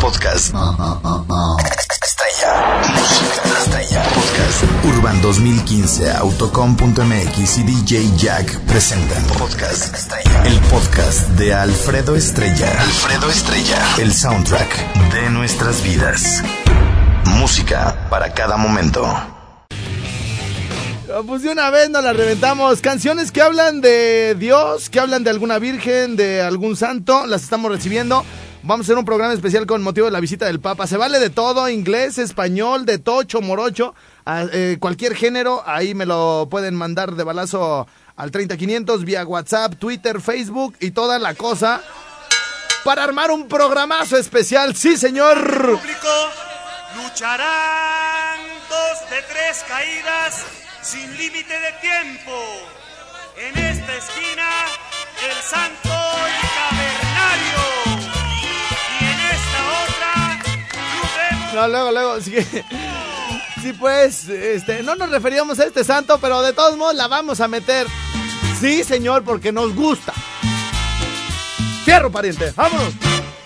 Podcast. Estrella. Música estrella. Podcast. Urban 2015, Autocom.mx y DJ Jack presentan. Podcast Estrella. El podcast de Alfredo Estrella. Alfredo Estrella. El soundtrack de nuestras vidas. Música para cada momento. Pues de una vez nos la reventamos. Canciones que hablan de Dios, que hablan de alguna virgen, de algún santo, las estamos recibiendo. Vamos a hacer un programa especial con motivo de la visita del Papa. Se vale de todo, inglés, español, de tocho, morocho, eh, cualquier género. Ahí me lo pueden mandar de balazo al 30500 vía WhatsApp, Twitter, Facebook y toda la cosa para armar un programazo especial. Sí, señor. público lucharán dos de tres caídas sin límite de tiempo. En esta esquina, el santo y cavernario. No, luego, luego, sí, sí, pues, este, no nos referíamos a este santo, pero de todos modos la vamos a meter. Sí, señor, porque nos gusta. Fierro, pariente, vámonos.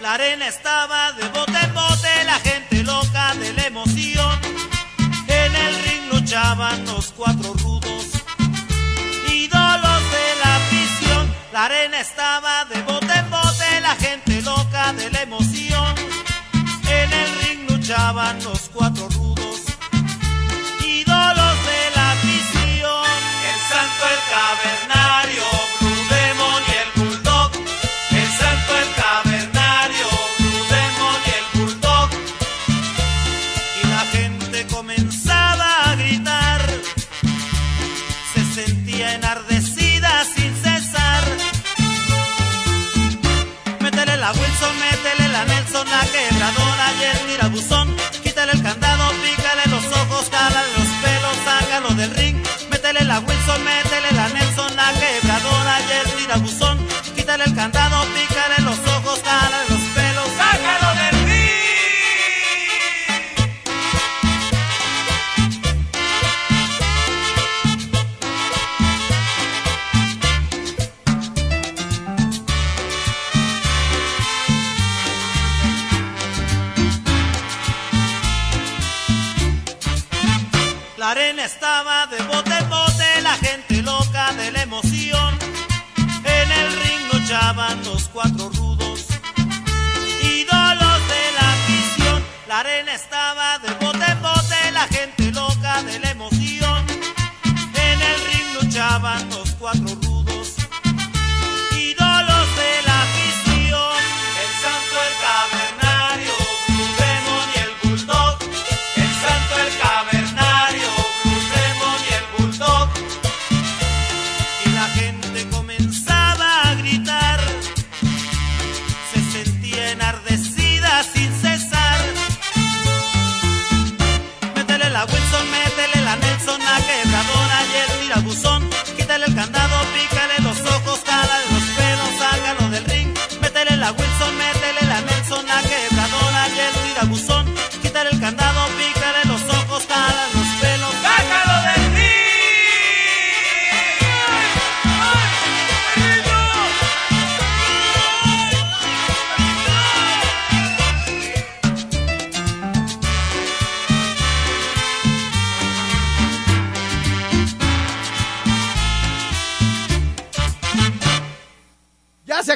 La arena estaba de bote en bote, la gente loca de la emoción. En el ring luchaban los cuatro rudos, ídolos de la afición. La arena estaba de bote en bote, la gente loca de la emoción. Luchaban los cuatro métele la Nelson, la quebradora y el tirabuzón. Quítale el candado,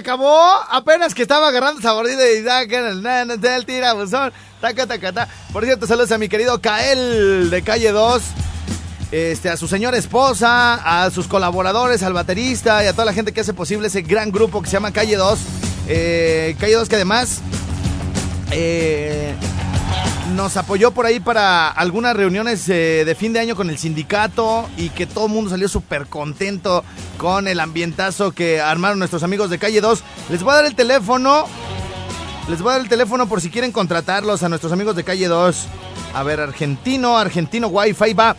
acabó. Apenas que estaba agarrando esa mordida y el nana del tirabuzón. Taca, taca, ta. Por cierto, saludos a mi querido Kael de calle 2. Este, a su señora esposa, a sus colaboradores, al baterista y a toda la gente que hace posible ese gran grupo que se llama Calle 2. Eh, Calle 2 que además eh, nos apoyó por ahí para algunas reuniones eh, de fin de año con el sindicato y que todo el mundo salió súper contento con el ambientazo que armaron nuestros amigos de Calle 2. Les voy a dar el teléfono Les voy a dar el teléfono por si quieren contratarlos a nuestros amigos de calle 2. A ver, argentino, argentino Wi-Fi va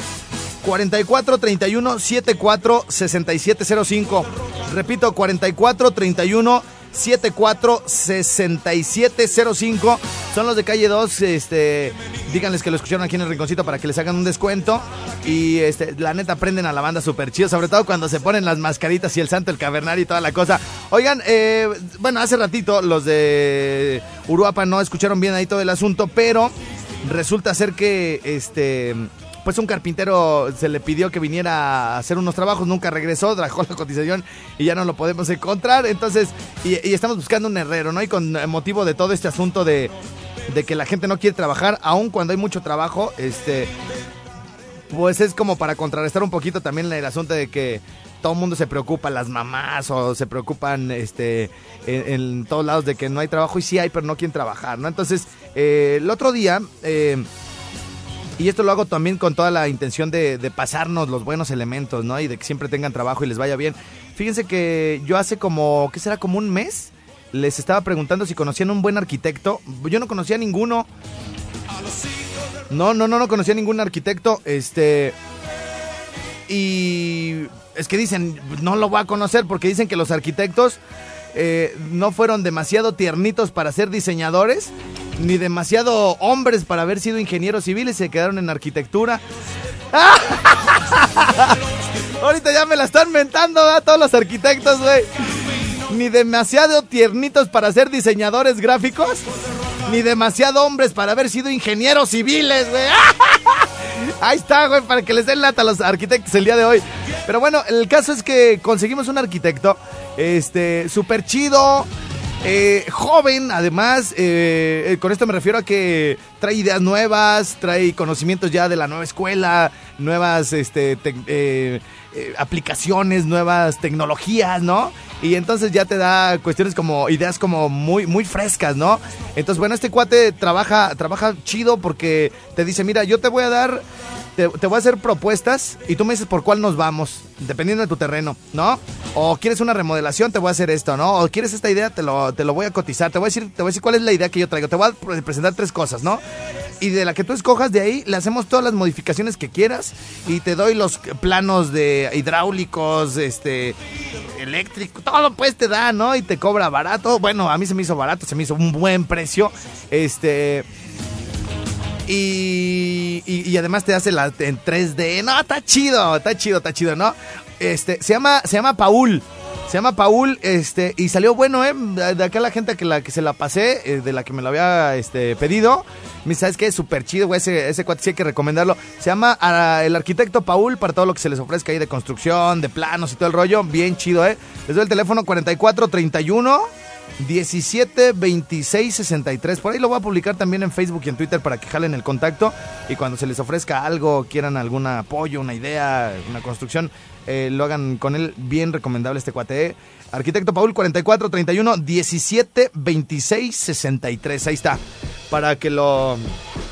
44 31 74 6705. Repito, 44 31 746705. Son los de calle 2. Este, díganles que lo escucharon aquí en el rinconcito para que les hagan un descuento. Y este, la neta aprenden a la banda súper chido, sobre todo cuando se ponen las mascaritas y el santo, el cavernario y toda la cosa. Oigan, eh, bueno, hace ratito los de Uruapa no escucharon bien ahí todo el asunto, pero resulta ser que este pues un carpintero se le pidió que viniera a hacer unos trabajos, nunca regresó, trajo la cotización y ya no lo podemos encontrar. Entonces, y, estamos buscando un herrero, ¿no? Y con motivo de todo este asunto de, de que la gente no quiere trabajar, aun cuando hay mucho trabajo, este, pues es como para contrarrestar un poquito también el asunto de que todo el mundo se preocupa, las mamás o se preocupan este, en, todos lados de que no hay trabajo y sí hay, pero no quieren trabajar, ¿no? Entonces, eh, el otro día... Eh, y esto lo hago también con toda la intención de, pasarnos los buenos elementos, ¿no? Y de que siempre tengan trabajo y les vaya bien. Fíjense que yo hace como, ¿qué será? Como un mes, les estaba preguntando si conocían un buen arquitecto. Yo no conocía ninguno. No, no, no, no conocía ningún arquitecto. Este. Y es que dicen, no lo voy a conocer porque dicen que los arquitectos eh, no fueron demasiado tiernitos para ser diseñadores, ni demasiado hombres para haber sido ingenieros civiles, se quedaron en arquitectura. Ahorita ya me la están mentando a todos los arquitectos, güey. Ni demasiado tiernitos para ser diseñadores gráficos, ni demasiado hombres para haber sido ingenieros civiles, güey. Ahí está, güey, para que les den lata a los arquitectos el día de hoy. Pero bueno, el caso es que conseguimos un arquitecto, este, súper chido, eh, joven, además, eh, eh, con esto me refiero a que trae ideas nuevas, trae conocimientos ya de la nueva escuela, nuevas este, aplicaciones, nuevas tecnologías, ¿no? Y entonces ya te da cuestiones como ideas como muy, muy frescas, ¿no? Entonces, bueno, este cuate trabaja, trabaja chido porque te dice, mira, yo te voy a dar te, voy a hacer propuestas y tú me dices por cuál nos vamos, dependiendo de tu terreno, ¿no? O quieres una remodelación, te voy a hacer esto, ¿no? O quieres esta idea, te lo, te lo voy a cotizar, te voy a decir, te voy a decir cuál es la idea que yo traigo, te voy a presentar tres cosas, ¿no? Y de la que tú escojas de ahí, le hacemos todas las modificaciones que quieras y te doy los planos de hidráulicos, este, eléctrico, todo pues te da, ¿no? Y te cobra barato. Bueno, a mí se me hizo barato, se me hizo un buen precio. Este, y, y, además te hace la en 3D. No, está chido, está chido, está chido, ¿no? Este, se llama, se llama Paul. Se llama Paul, este, y salió bueno, ¿eh? De acá la gente que, la, que se la pasé, eh, de la que me lo había este, pedido. Me ¿sabes qué? Es súper chido, güey. Ese, ese cuate sí hay que recomendarlo. Se llama ah, el arquitecto Paul para todo lo que se les ofrezca ahí de construcción, de planos y todo el rollo. Bien chido, ¿eh? Les doy el teléfono 4431 17 26 63. Por ahí lo voy a publicar también en Facebook y en Twitter para que jalen el contacto. Y cuando se les ofrezca algo, quieran algún apoyo, una idea, una construcción, eh, lo hagan con él. Bien recomendable este cuate. ¿eh? Arquitecto Paul 44 31 17 26 63. Ahí está. Para que lo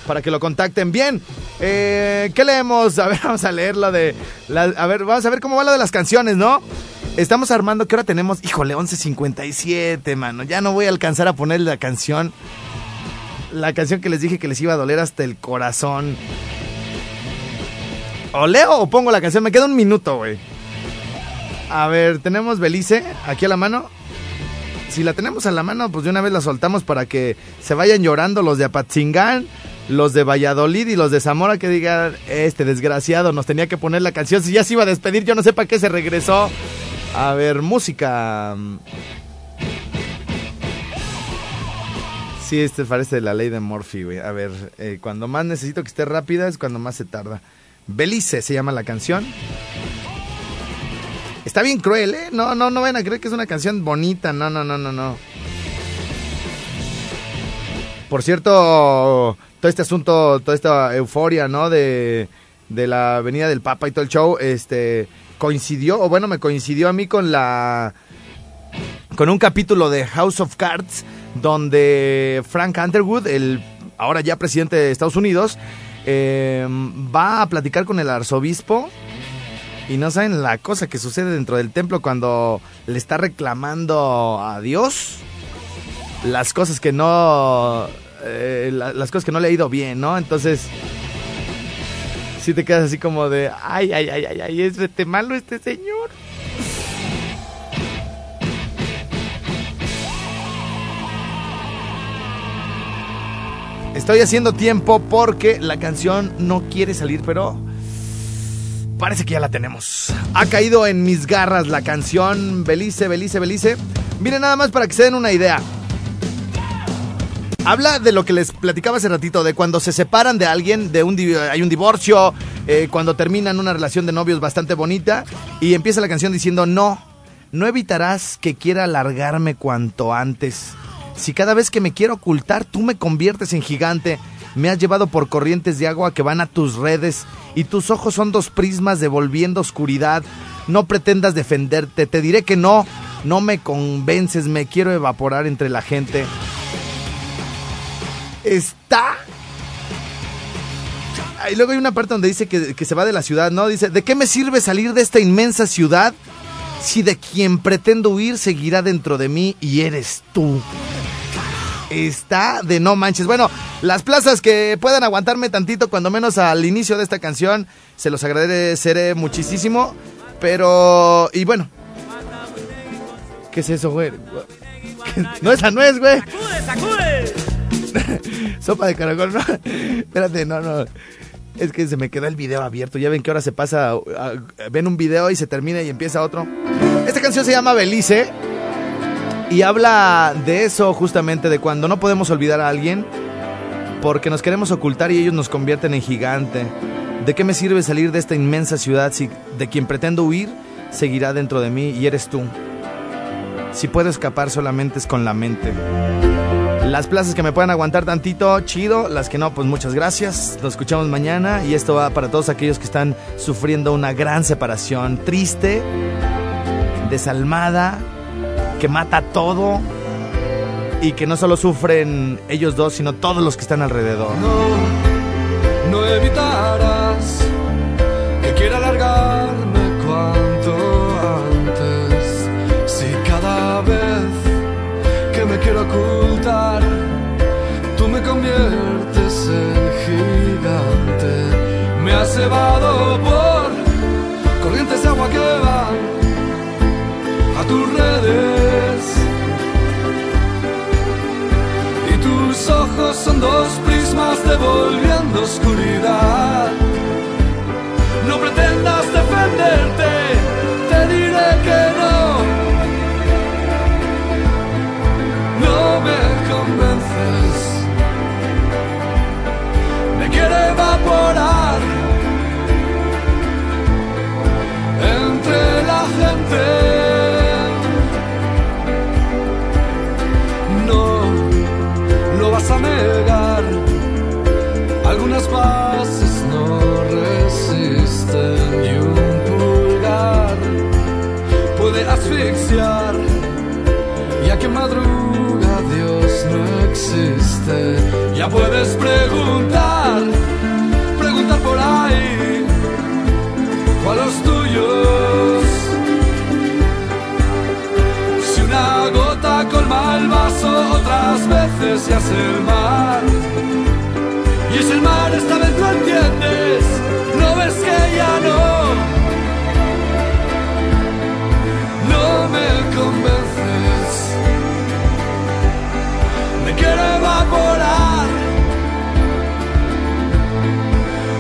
para que lo contacten bien. Eh, ¿Qué leemos? A ver, vamos a leer lo de. a ver, vamos a ver cómo va lo de las canciones, ¿no? Estamos armando, ¿qué hora tenemos? Híjole, 11.57, mano. Ya no voy a alcanzar a poner la canción. La canción que les dije que les iba a doler hasta el corazón. ¿O leo o pongo la canción? Me queda un minuto, güey. A ver, tenemos Belice aquí a la mano. Si la tenemos a la mano, pues de una vez la soltamos para que se vayan llorando los de Apatzingán, los de Valladolid y los de Zamora que digan, este desgraciado nos tenía que poner la canción. Si ya se iba a despedir, yo no sé para qué se regresó. A ver, música. Sí, este parece la ley de Morphy, güey. A ver, eh, cuando más necesito que esté rápida es cuando más se tarda. Belice se llama la canción. Está bien cruel, ¿eh? No, no, no van a creer que es una canción bonita. No, no, no, no, no. Por cierto, todo este asunto, toda esta euforia, ¿no? De, de la venida del Papa y todo el show, este coincidió, o bueno, me coincidió a mí con la. con un capítulo de House of Cards, donde Frank Underwood, el ahora ya presidente de Estados Unidos, eh, va a platicar con el arzobispo. Y no saben la cosa que sucede dentro del templo cuando le está reclamando a Dios. las cosas que no, eh, la- las cosas que no le ha ido bien, ¿no? Entonces, si te quedas así como de, ay, ay, ay, ay, ay, es rete malo este señor. Estoy haciendo tiempo porque la canción no quiere salir, pero parece que ya la tenemos. Ha caído en mis garras la canción Belice, Belice, Belice. Miren nada más para que se den una idea. Habla de lo que les platicaba hace ratito, de cuando se separan de alguien, de un hay un divorcio, eh, cuando terminan una relación de novios bastante bonita y empieza la canción diciendo no, no evitarás que quiera alargarme cuanto antes. Si cada vez que me quiero ocultar tú me conviertes en gigante, me has llevado por corrientes de agua que van a tus redes y tus ojos son dos prismas devolviendo oscuridad. No pretendas defenderte, te diré que no, no me convences, me quiero evaporar entre la gente está. Y luego hay una parte donde dice que, se va de la ciudad, ¿no? Dice, ¿de qué me sirve salir de esta inmensa ciudad si de quien pretendo huir seguirá dentro de mí y eres tú? Está de no manches. Bueno, las plazas que puedan aguantarme tantito, cuando menos al inicio de esta canción, se los agradeceré muchísimo. Pero, y bueno. ¿Qué es eso, güey? No, esa no es, güey. Sopa de caracol, no. Espérate, no, no. Es que se me quedó el video abierto. Ya ven que ahora se pasa. ven un video y se termina y empieza otro. Esta canción se llama Belice. Y habla de eso justamente, de cuando no podemos olvidar a alguien. Porque nos queremos ocultar y ellos nos convierten en gigante. ¿De qué me sirve salir de esta inmensa ciudad si de quien pretendo huir seguirá dentro de mí y eres tú? Si puedo escapar solamente es con la mente. Las plazas que me puedan aguantar tantito, chido. Las que no, pues muchas gracias. Nos escuchamos mañana. Y esto va para todos aquellos que están sufriendo una gran separación. Triste, desalmada, que mata todo. Y que no solo sufren ellos dos, sino todos los que están alrededor. No, no evitarás ocultar, tú me conviertes en gigante. Me has llevado por corrientes de agua que van a tus redes. Y tus ojos son dos prismas devolviendo oscuridad. No pretendas defenderte, el mar. Y es el mar, esta vez lo entiendes, no ves que ya no. No me convences, me quiero evaporar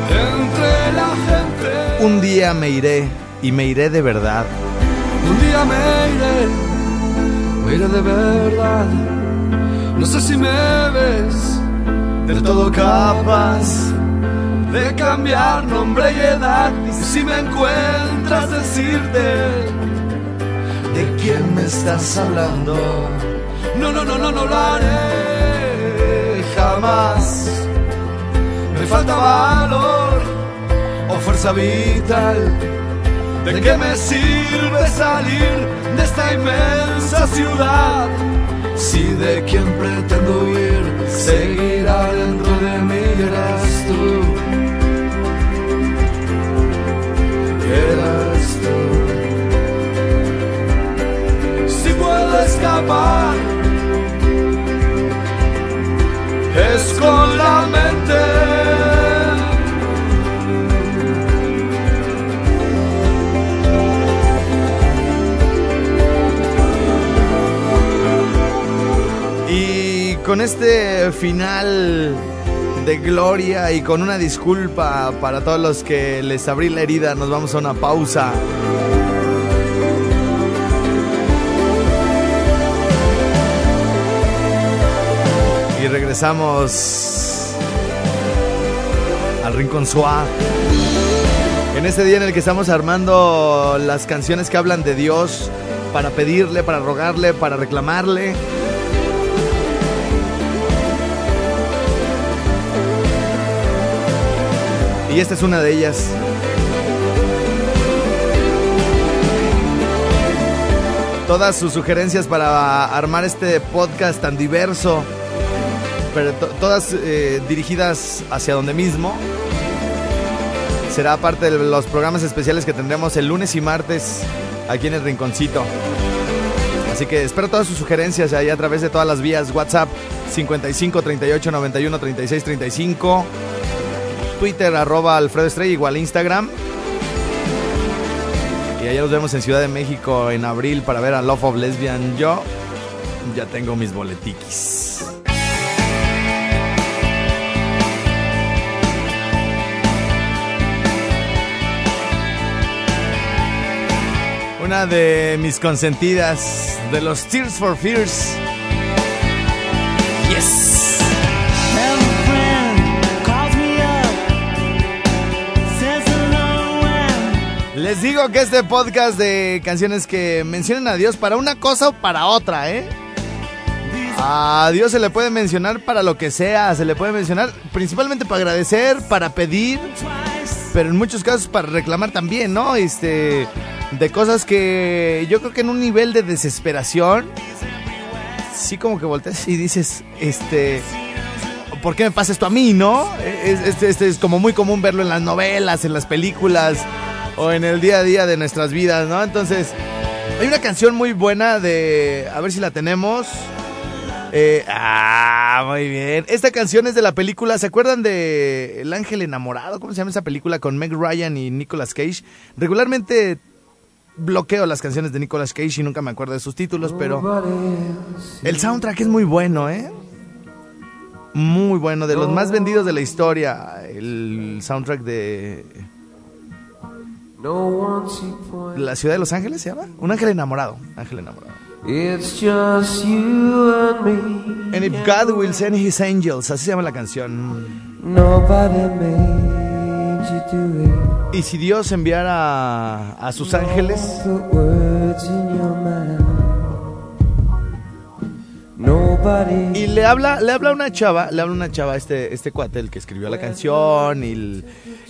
entre la gente. Un día me iré y me iré de verdad. Un día me iré, me iré de verdad. No sé si me ves del todo capaz de cambiar nombre y edad. Y si me encuentras, decirte de quién me estás hablando. No, no, no, no, no lo haré jamás. Me falta valor o fuerza vital. ¿De qué me sirve salir de esta inmensa ciudad? Si de quien pretendo con este final de gloria y con una disculpa para todos los que les abrí la herida, nos vamos a una pausa. Y regresamos al Rincón Suá. En este día en el que estamos armando las canciones que hablan de Dios para pedirle, para rogarle, para reclamarle. Y esta es una de ellas. Todas sus sugerencias para armar este podcast tan diverso, pero to- todas eh, dirigidas hacia donde mismo. Será parte de los programas especiales que tendremos el lunes y martes aquí en el Rinconcito. Así que espero todas sus sugerencias ahí a través de todas las vías WhatsApp 55 38 91 36 35 Twitter, arroba Alfredo Estrella, igual Instagram. Y allá nos vemos en Ciudad de México en abril para ver a Love of Lesbian. Yo ya tengo mis boletiquis. Una de mis consentidas de los Tears for Fears. Les digo que este podcast de canciones que mencionan a Dios para una cosa o para otra, ¿eh? A Dios se le puede mencionar para lo que sea, se le puede mencionar principalmente para agradecer, para pedir, pero en muchos casos para reclamar también, ¿no? Este, de cosas que yo creo que en un nivel de desesperación, sí como que volteas y dices, este, ¿por qué me pasa esto a mí, no? Es, este, este es como muy común verlo en las novelas, en las películas o en el día a día de nuestras vidas, ¿no? Entonces, hay una canción muy buena de, a ver si la tenemos. Eh, ah, muy bien. Esta canción es de la película, ¿se acuerdan de El Ángel Enamorado? ¿Cómo se llama esa película con Meg Ryan y Nicolas Cage? Regularmente bloqueo las canciones de Nicolas Cage y nunca me acuerdo de sus títulos, pero el soundtrack es muy bueno, ¿eh? Muy bueno, de los más vendidos de la historia. El soundtrack de la ciudad de Los Ángeles, ¿se llama? Un ángel enamorado. Ángel enamorado. It's just you and me. And if God will send his angels, así se llama la canción. Nobody made you do it. Y si Dios enviara a sus ángeles, y le habla, le habla a una chava, le habla a una chava, este, este cuate, el que escribió la canción, y el,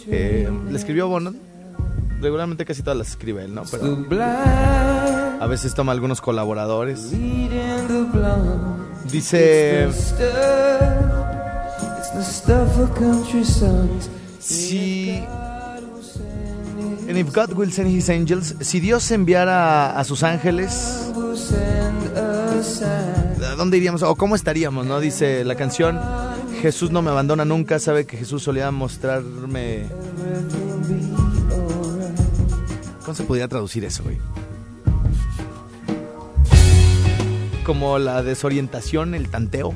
eh, le escribió, bueno, regularmente casi todas las escribe él, ¿no? Pero a veces toma algunos colaboradores. Dice, The stuff, it's the stuff of country songs. si... And if God will send his angels, si Dios enviara a sus ángeles. ¿a dónde iríamos? ¿O cómo estaríamos? ¿No? Dice la canción, Jesús no me abandona nunca, sabe que Jesús solía mostrarme... ¿Cómo se podría traducir eso, güey? Como la desorientación, el tanteo.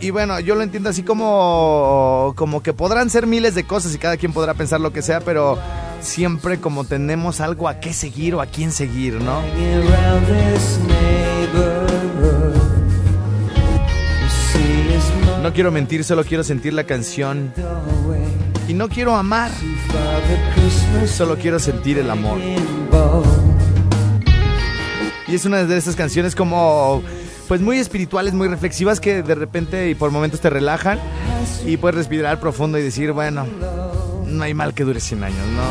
Y bueno, yo lo entiendo así como, como que podrán ser miles de cosas y cada quien podrá pensar lo que sea, pero siempre como tenemos algo a qué seguir o a quién seguir, ¿no? No quiero mentir, solo quiero sentir la canción. Y no quiero amar, solo quiero sentir el amor. Y es una de esas canciones como, pues muy espirituales, muy reflexivas que de repente y por momentos te relajan y puedes respirar profundo y decir, bueno, no hay mal que dure 100 años, ¿no?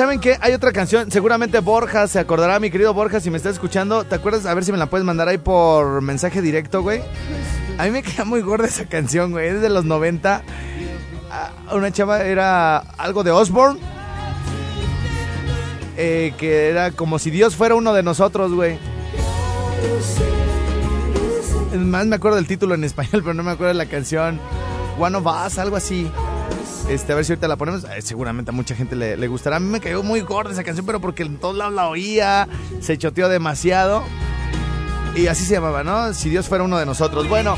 ¿Saben qué? Hay otra canción, seguramente Borja se acordará, mi querido Borja, si me está escuchando. ¿Te acuerdas? A ver si me la puedes mandar ahí por mensaje directo, güey. A mí me queda muy gorda esa canción, güey, es de los 90. Ah, Una chava era algo de Osborne. eh, que era como si Dios fuera uno de nosotros, güey. Más me acuerdo del título en español, pero no me acuerdo de la canción. One of Us, algo así. Este, a ver si ahorita la ponemos. Eh, seguramente a mucha gente le, le gustará. A mí me cayó muy gorda esa canción, pero porque en todos lados la oía, se choteó demasiado. Y así se llamaba, ¿no? Si Dios fuera uno de nosotros. Bueno,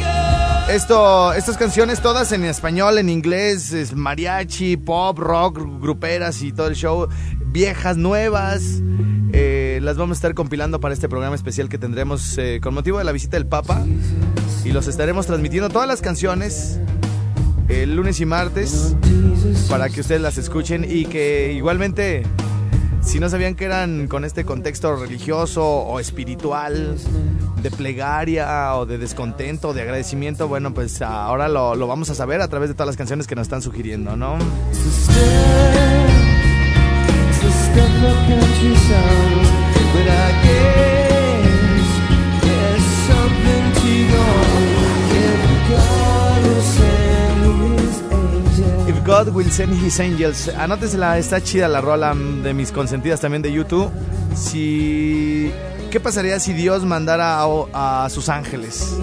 esto, estas canciones todas en español, en inglés, es mariachi, pop, rock, gruperas y todo el show. Viejas, nuevas. eh, las vamos a estar compilando para este programa especial que tendremos eh, con motivo de la visita del Papa. Y los estaremos transmitiendo todas las canciones el lunes y martes para que ustedes las escuchen y que igualmente si no sabían que eran con este contexto religioso o espiritual de plegaria o de descontento de agradecimiento, bueno, pues ahora lo, vamos a saber a través de todas las canciones que nos están sugiriendo, ¿no? God Will Send His Angels. Anótesela, está chida la rola de mis consentidas también de YouTube. Si. ¿Qué pasaría si Dios mandara a, a sus ángeles?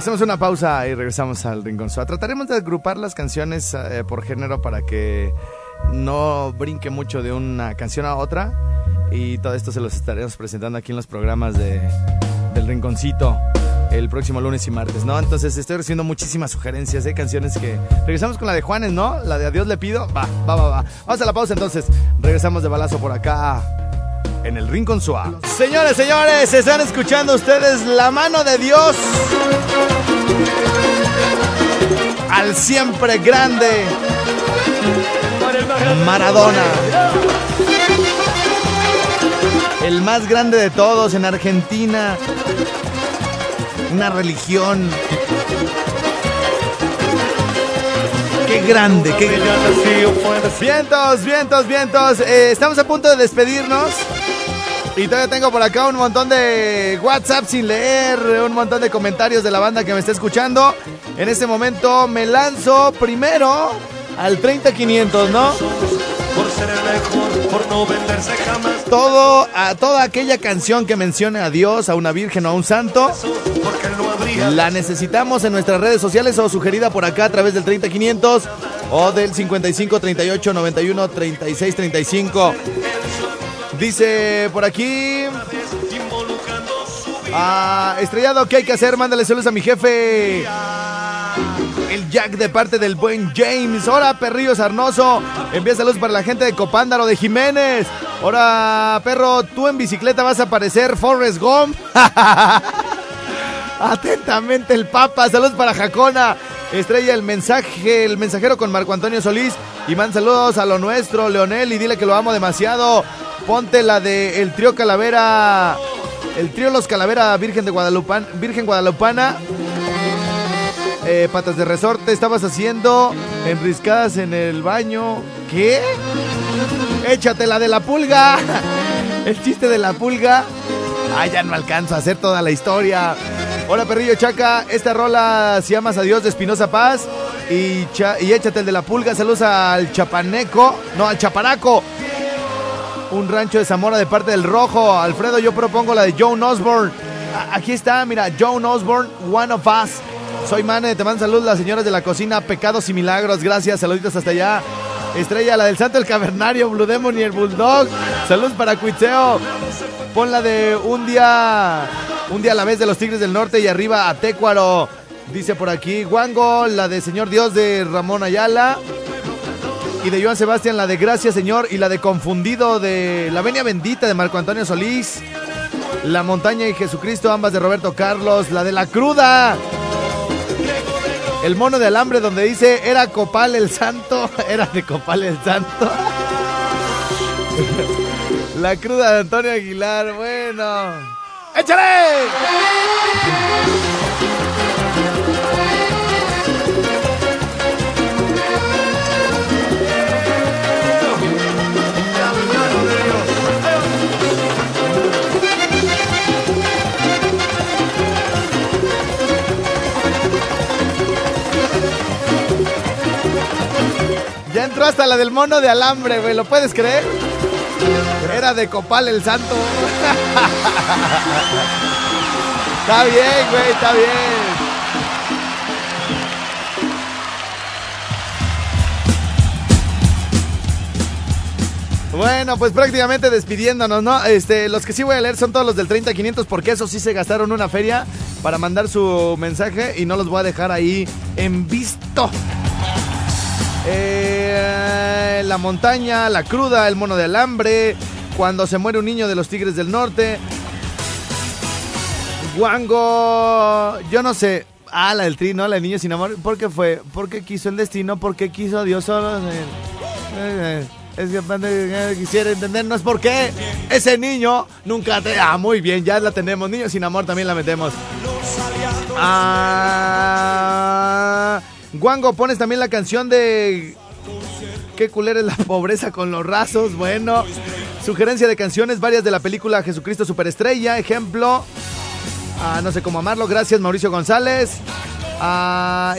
Hacemos una pausa y regresamos al Rincón. Trataremos de agrupar las canciones eh, por género para que no brinque mucho de una canción a otra. Y todo esto se los estaremos presentando aquí en los programas de, del Rinconcito el próximo lunes y martes, ¿no? Entonces estoy recibiendo muchísimas sugerencias de canciones que... Regresamos con la de Juanes, ¿no? La de Adiós le pido. Va, va, va, va. Vamos a la pausa entonces. Regresamos de balazo por acá en el Rincón Suave. Señores, señores, están escuchando ustedes la mano de Dios al siempre grande Maradona. El más grande de todos en Argentina. Una religión. Qué grande, qué Vientos, vientos, vientos. Eh, estamos a punto de despedirnos. Y todavía tengo por acá un montón de WhatsApp sin leer, un montón de comentarios de la banda que me está escuchando. En este momento me lanzo primero al 30500, ¿no? Por ser el mejor, por no venderse jamás. Todo, a toda aquella canción que mencione a Dios, a una virgen o a un santo, la necesitamos en nuestras redes sociales o sugerida por acá a través del 30500 o del 55 38 91 36 35. Dice por aquí. Ah, estrellado, ¿qué hay que hacer? Mándale saludos a mi jefe. El Jack de parte del buen James. Hola, perrillo sarnoso. Envía saludos para la gente de Copándaro de Jiménez. Hola, perro, tú en bicicleta vas a aparecer Forrest Gump. Atentamente el Papa. Saludos para Jacona. Estrella el mensaje, el mensajero con Marco Antonio Solís. Y man saludos a lo nuestro, Leonel, y dile que lo amo demasiado. Ponte la de el trío Calavera. El trío Los Calavera Virgen de Guadalupan, Virgen Guadalupana. Eh, patas de resorte estabas haciendo enriscadas en el baño. ¿Qué? Échate la de la pulga. El chiste de la pulga. Ah, ya no alcanzo a hacer toda la historia. Hola, perrillo Chaca. Esta rola, si amas a Dios, de Espinosa Paz. Y, y échate el de la pulga. Saludos al Chapaneco. No, al Chaparaco. Un rancho de Zamora de parte del Rojo. Alfredo, yo propongo la de Joan Osborne. Aquí está, mira, Joan Osborne, One of Us. Soy Mane, te mando saludos las señoras de la cocina, pecados y milagros. Gracias, saluditos hasta allá. Estrella, la del Santo el Cavernario, Blue Demon y el Bulldog. Saludos para Cuitseo. Pon la de un día, un día a la vez de los Tigres del Norte y arriba a Tecuaro. Dice por aquí, Wango, la de Señor Dios de Ramón Ayala. Y de Joan Sebastián, la de Gracias Señor. Y la de Confundido de La Venia Bendita de Marco Antonio Solís. La Montaña y Jesucristo, ambas de Roberto Carlos. La de La Cruda. El mono de alambre donde dice, era Copal el Santo. Era de Copal el Santo. La cruda de Antonio Aguilar, bueno. ¡Échale! Entró hasta la del mono de alambre, güey. ¿Lo puedes creer? Era de Copal el santo. está bien, güey, está bien. Bueno, pues prácticamente despidiéndonos, ¿no? Este, los que sí voy a leer son todos los del 30-500 porque esos sí se gastaron una feria para mandar su mensaje y no los voy a dejar ahí en visto. Eh, la montaña, la cruda, el mono de alambre, cuando se muere un niño de los Tigres del Norte. Guango, yo no sé. Ah, la del tri, ¿no? La del niño sin amor. ¿Por qué fue? ¿Por qué quiso el destino? ¿Por qué quiso Dios solo? Eh, eh, es que eh, quisiera entender, no es por qué ese niño nunca te... Ah, muy bien, ya la tenemos. Niño sin amor también la metemos. Ah... Guango, pones también la canción de. Qué culera es la pobreza con los rasos. Bueno, sugerencia de canciones, varias de la película Jesucristo Superestrella. Ejemplo, no sé cómo amarlo. Gracias, Mauricio González.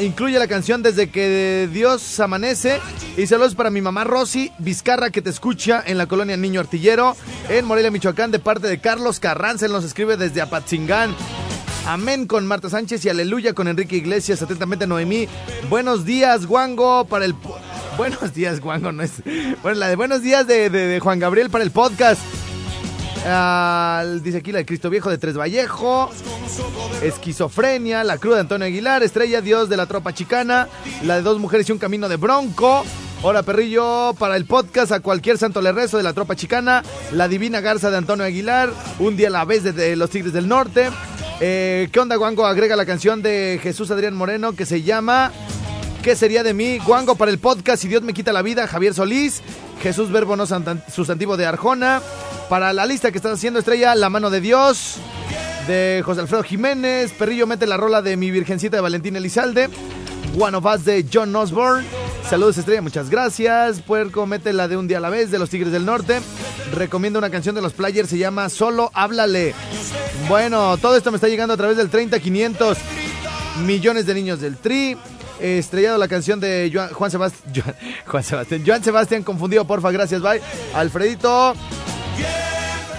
Incluye la canción Desde que Dios amanece. Y saludos para mi mamá Rosy Vizcarra, que te escucha en la colonia Niño Artillero, en Morelia, Michoacán, de parte de Carlos Carranza. Él nos escribe desde Apatzingán. Amén con Marta Sánchez y aleluya con Enrique Iglesias. Atentamente, Noemí. Buenos días, Guango, para el. Buenos días, Guango, no es. Bueno, la de buenos días de, Juan Gabriel para el podcast. Dice aquí la de Cristo Viejo de Tres Vallejo. Esquizofrenia, la cruda de Antonio Aguilar. Estrella Dios de la Tropa Chicana. La de Dos Mujeres y un Camino de Bronco. Hola Perrillo, para el podcast a cualquier santo le rezo de la tropa chicana, la divina garza de Antonio Aguilar, un día a la vez de los Tigres del Norte, eh, ¿Qué onda, Guango? Agrega la canción de Jesús Adrián Moreno que se llama ¿Qué sería de mí? Guango para el podcast Si Dios me quita la vida, Javier Solís. Jesús Verbo no sustantivo de Arjona. Para la lista que estás haciendo, Estrella, La mano de Dios. De José Alfredo Jiménez. Perrillo mete la rola de Mi Virgencita de Valentín Elizalde. One of Us de John Osborne. Saludos Estrella, muchas gracias. Puerco mete la de Un día a la vez de los Tigres del Norte. Recomiendo una canción de los Players, se llama Solo Háblale. Bueno, todo esto me está llegando a través del 30-500 millones de niños del Tri. Estrellado la canción de Juan, Sebastián. Juan Sebastián. Confundido, porfa, gracias, bye. Alfredito.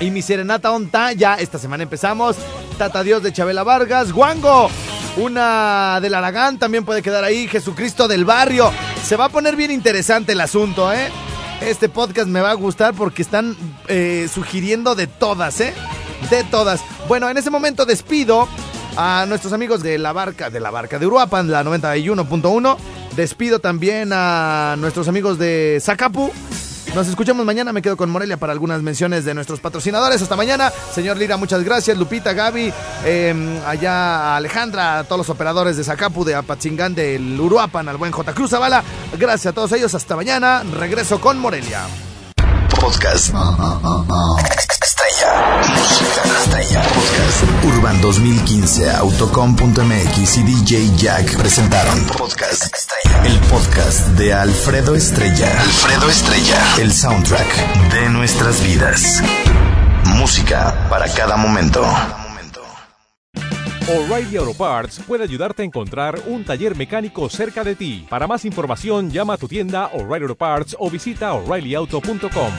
Y mi serenata onta, ya esta semana empezamos. Tata Dios de Chabela Vargas. Guango. Una del Aragán también puede quedar ahí. Jesucristo del barrio. Se va a poner bien interesante el asunto, ¿eh? Este podcast me va a gustar porque están eh, sugiriendo de todas, ¿eh? De todas. Bueno, en ese momento despido a nuestros amigos de la barca, de la barca de Uruapan, la 91.1. Despido también a nuestros amigos de Zacapu. Nos escuchamos mañana. Me quedo con Morelia para algunas menciones de nuestros patrocinadores. Hasta mañana. Señor Lira, muchas gracias. Lupita, Gaby, em, allá Alejandra, a todos los operadores de Zacapu, de Apatzingán, del Uruapan, al buen J. Cruz Zavala. Gracias a todos ellos. Hasta mañana. Regreso con Morelia. Podcast. Estrella. Música estrella. Podcast. Urban 2015, Autocom.mx y DJ Jack presentaron Podcast Estrella. El podcast de Alfredo Estrella. Alfredo Estrella. El soundtrack de nuestras vidas. Música para cada momento. O'Reilly Auto Parts puede ayudarte a encontrar un taller mecánico cerca de ti. Para más información, llama a tu tienda O'Reilly Auto Parts o visita oreillyauto.com.